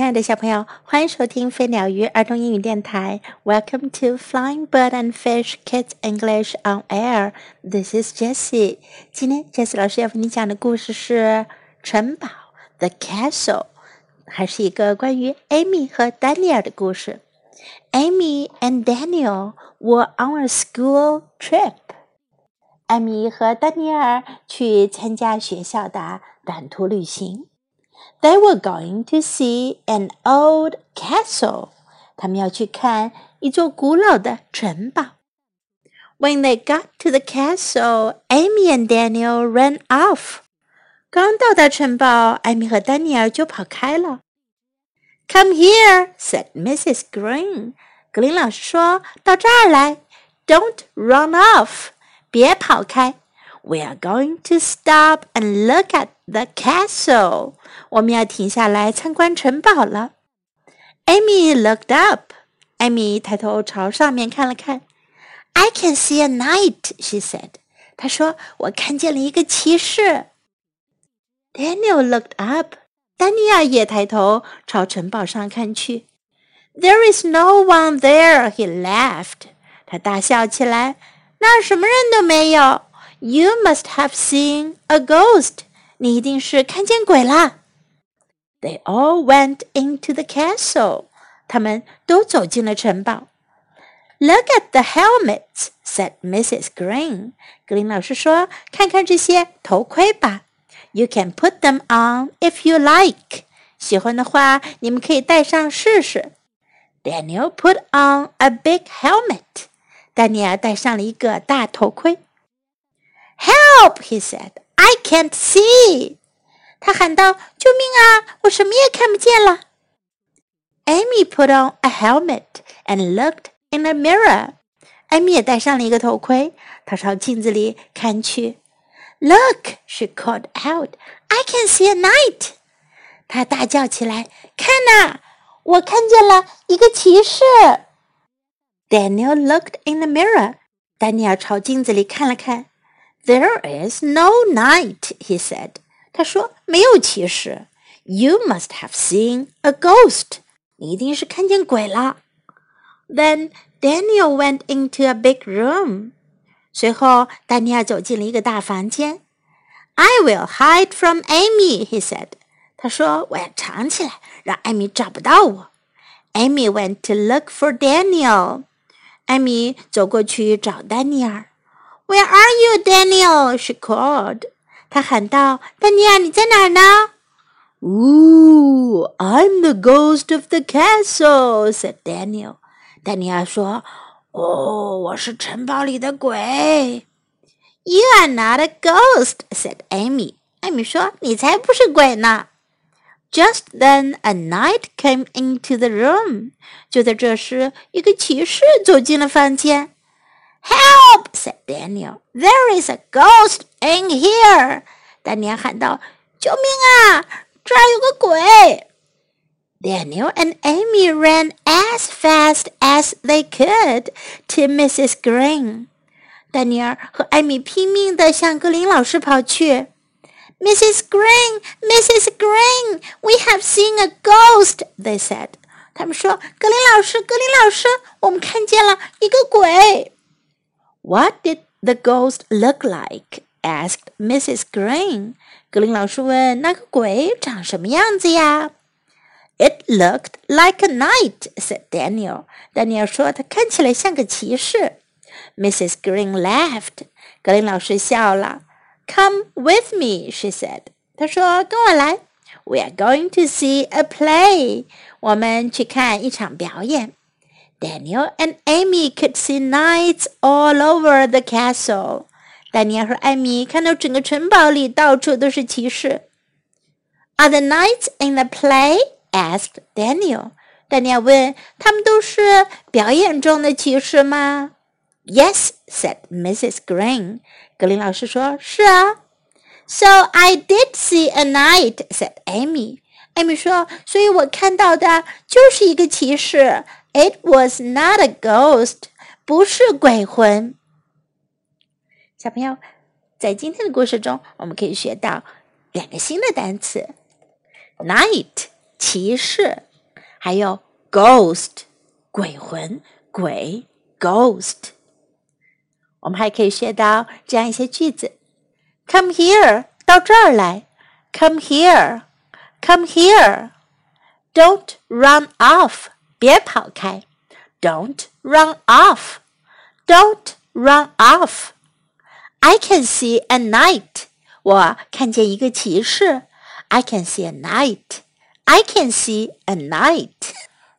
亲爱的小朋友，欢迎收听飞鸟鱼儿童英语电台。Welcome to Flying Bird and Fish Kids English on Air. This is Jessie. 今天 Jessie 老师要为你讲的故事是《城堡》（The Castle），还是一个关于 Amy 和 Daniel 的故事。Amy and Daniel were on a school trip. 艾米和丹尼尔去参加学校的短途旅行。They were going to see an old castle. 他们要去看一座古老的城堡。When they got to the castle, Amy and Daniel ran off. 刚到达城堡，艾米和丹尼尔就跑开了。Come here, said Mrs. Green. 格林老师说：“到这儿来，Don't run off。”别跑开 ”！We are going to stop and look at the castle. 我们要停下来参观城堡了。Amy looked up. Amy 抬头朝上面看了看。I can see a knight, she said. 她说：“我看见了一个骑士。” Daniel looked up. 丹尼尔也抬头朝城堡上看去。There is no one there, he laughed. 他大笑起来。那儿什么人都没有。You must have seen a ghost. 你一定是看见鬼啦。They all went into the castle. 他们都走进了城堡。Look at the helmets, said Mrs. Green. 格林老师说：“看看这些头盔吧。You can put them on if you like. 喜欢的话，你们可以戴上试试。” Daniel put on a big helmet. 丹尼尔戴上了一个大头盔。"Help!" he said. "I can't see." 他喊道：“救命啊！我什么也看不见了。” Amy put on a helmet and looked in a mirror. 艾米也戴上了一个头盔，她朝镜子里看去。"Look!" she called out. "I can see a knight." 她大叫起来：“看呐，我看见了一个骑士！” Daniel looked in the mirror. 丹尼尔朝镜子里看了看。 there is no knight, he said. 他说没有其实。You must have seen a ghost. 你一定是看见鬼了。Then Daniel went into a big room. 随后，丹尼尔走进了一个大房间。I will hide from Amy, he said. 他说我要藏起来，让艾米找不到我。Amy went to look for Daniel. 艾米走过去找丹尼尔。Where are you, Daniel? She called. 她喊道：“丹尼尔，你在哪儿呢？”Ooh, I'm the ghost of the castle," said Daniel. 丹尼尔说：“哦，我是城堡里的鬼。” You are not a ghost," said Amy. 艾米说：“你才不是鬼呢。” Just then, a knight came into the room. 就在这时，一个骑士走进了房间。 Help! said Daniel. There is a ghost in here. 丹尼尔喊道：“救命啊！这儿有个鬼！” Daniel and Amy ran as fast as they could to Mrs. Green. 丹尼尔和艾米拼命地向格林老师跑去。Mrs. Green, Mrs. Green, we have seen a ghost, they said. 他们说：“格林老师，格林老师，我们看见了一个鬼。” What did the ghost look like? asked Mrs. Green. 格林老师问：“那个鬼长什么样子呀？” It looked like a knight," said Daniel. 丹尼尔说：“他看起来像个骑士。” Mrs. Green laughed. 格林老师笑了。Come with me, she said. 她说：“跟我来。We are going to see a play. 我们去看一场表演。” Daniel and Amy could see knights all over the castle. 丹尼尔和艾米看到整个城堡里到处都是骑士。Are the knights in the play? asked Daniel. 丹尼尔问：“他们都是表演中的骑士吗？” Yes, said Mrs. Green. 格林老师说：“是啊。” So I did see a knight, said Amy. 艾米说：“所以我看到的就是一个骑士。 It was not a ghost，不是鬼魂。小朋友，在今天的故事中，我们可以学到两个新的单词：knight 骑士，还有 ghost 鬼魂、鬼 ghost。我们还可以学到这样一些句子：Come here，到这儿来；Come here，Come here。Don't run off。别跑开，Don't run off, don't run off. I can see a knight. 我看见一个骑士。I can see a knight. I can see a knight.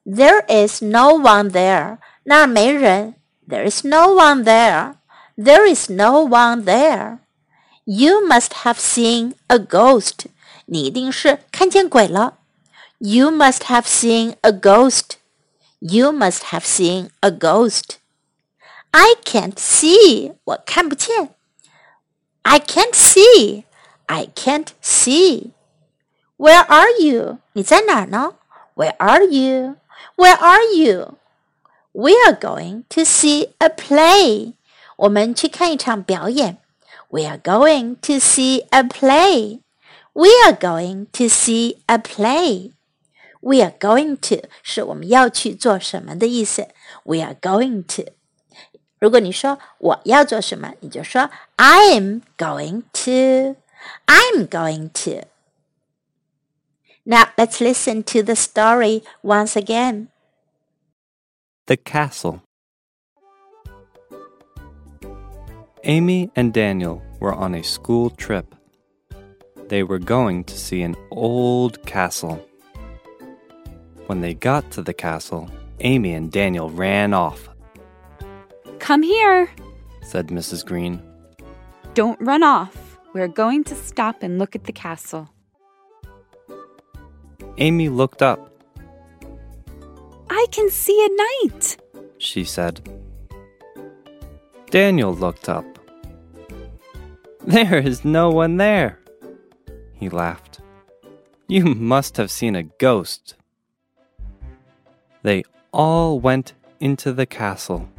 There is no one there. 那儿没人。There is no one there. There is no one there. You must have seen a ghost. 你一定是看见鬼了。You must have seen a ghost. You must have seen a ghost. I can't see. 我看不见。I can't see. I can't see. Where are you? 你在哪儿呢？Where are you? Where are you? We are going to see a play. 我们去看一场表演。We are going to see a play. We are going to see a play. We are going to 是我们要去做什么的意思。We are going to。如果你说我要做什么，你就说 I'm going to. I'm going to. Now let's listen to the story once again. The Castle. Amy and Daniel were on a school trip. They were going to see an old castle. When they got to the castle, Amy and Daniel ran off. Come here, said Mrs. Green. Don't run off. We're going to stop and look at the castle. Amy looked up. I can see a knight, she said. Daniel looked up. There is no one there, he laughed. You must have seen a ghost. They all went into the castle.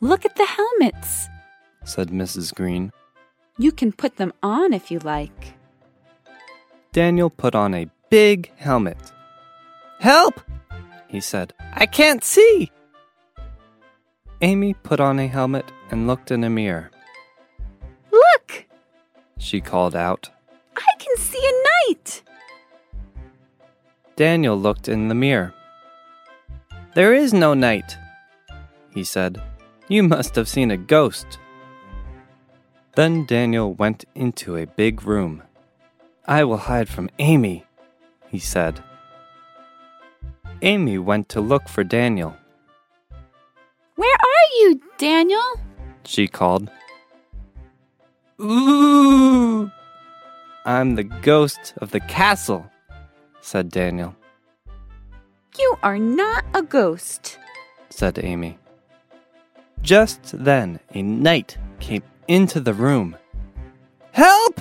Look at the helmets, said Mrs. Green. You can put them on if you like. Daniel put on a big helmet. Help! he said. I can't see! Amy put on a helmet and looked in a mirror. Look! she called out. I can see a knight! Daniel looked in the mirror. There is no knight, he said. You must have seen a ghost. Then Daniel went into a big room. I will hide from Amy, he said. Amy went to look for Daniel. Where are you, Daniel? She called. Ooh! I'm the ghost of the castle, said Daniel. You are not a ghost, said Amy. Just then a knight came into the room. Help!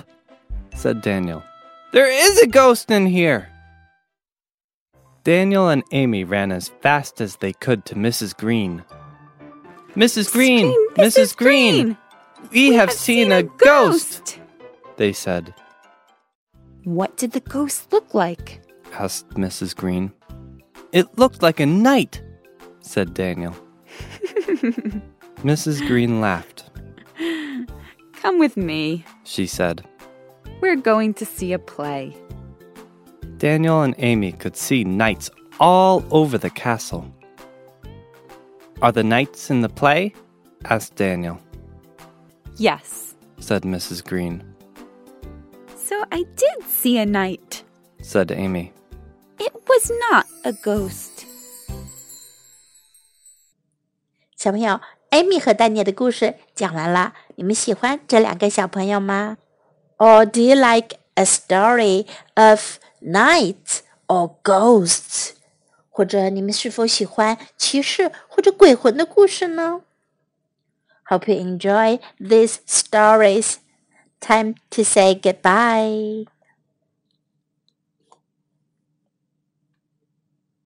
said Daniel. There is a ghost in here! Daniel and Amy ran as fast as they could to Mrs. Green. Mrs. Green! Mrs. Green! We, we have, have, seen, seen a, ghost. ghost! They said. What did the ghost look like? Asked Mrs. Green. It looked like a knight, said Daniel. Mrs. Green laughed. Come with me, she said. We're going to see a play. Daniel and Amy could see knights all over the castle. Are the knights in the play? asked Daniel. Yes, said Mrs. Green. So I did see a knight, said Amy It was not a ghost. 小朋友，Amy 和丹尼的故事讲完了，你们喜欢这两个小朋友吗？or do you like a story of knights or ghosts？或者你们是否喜欢骑士或者鬼魂的故事呢？Hope you enjoy these stories. Time to say goodbye.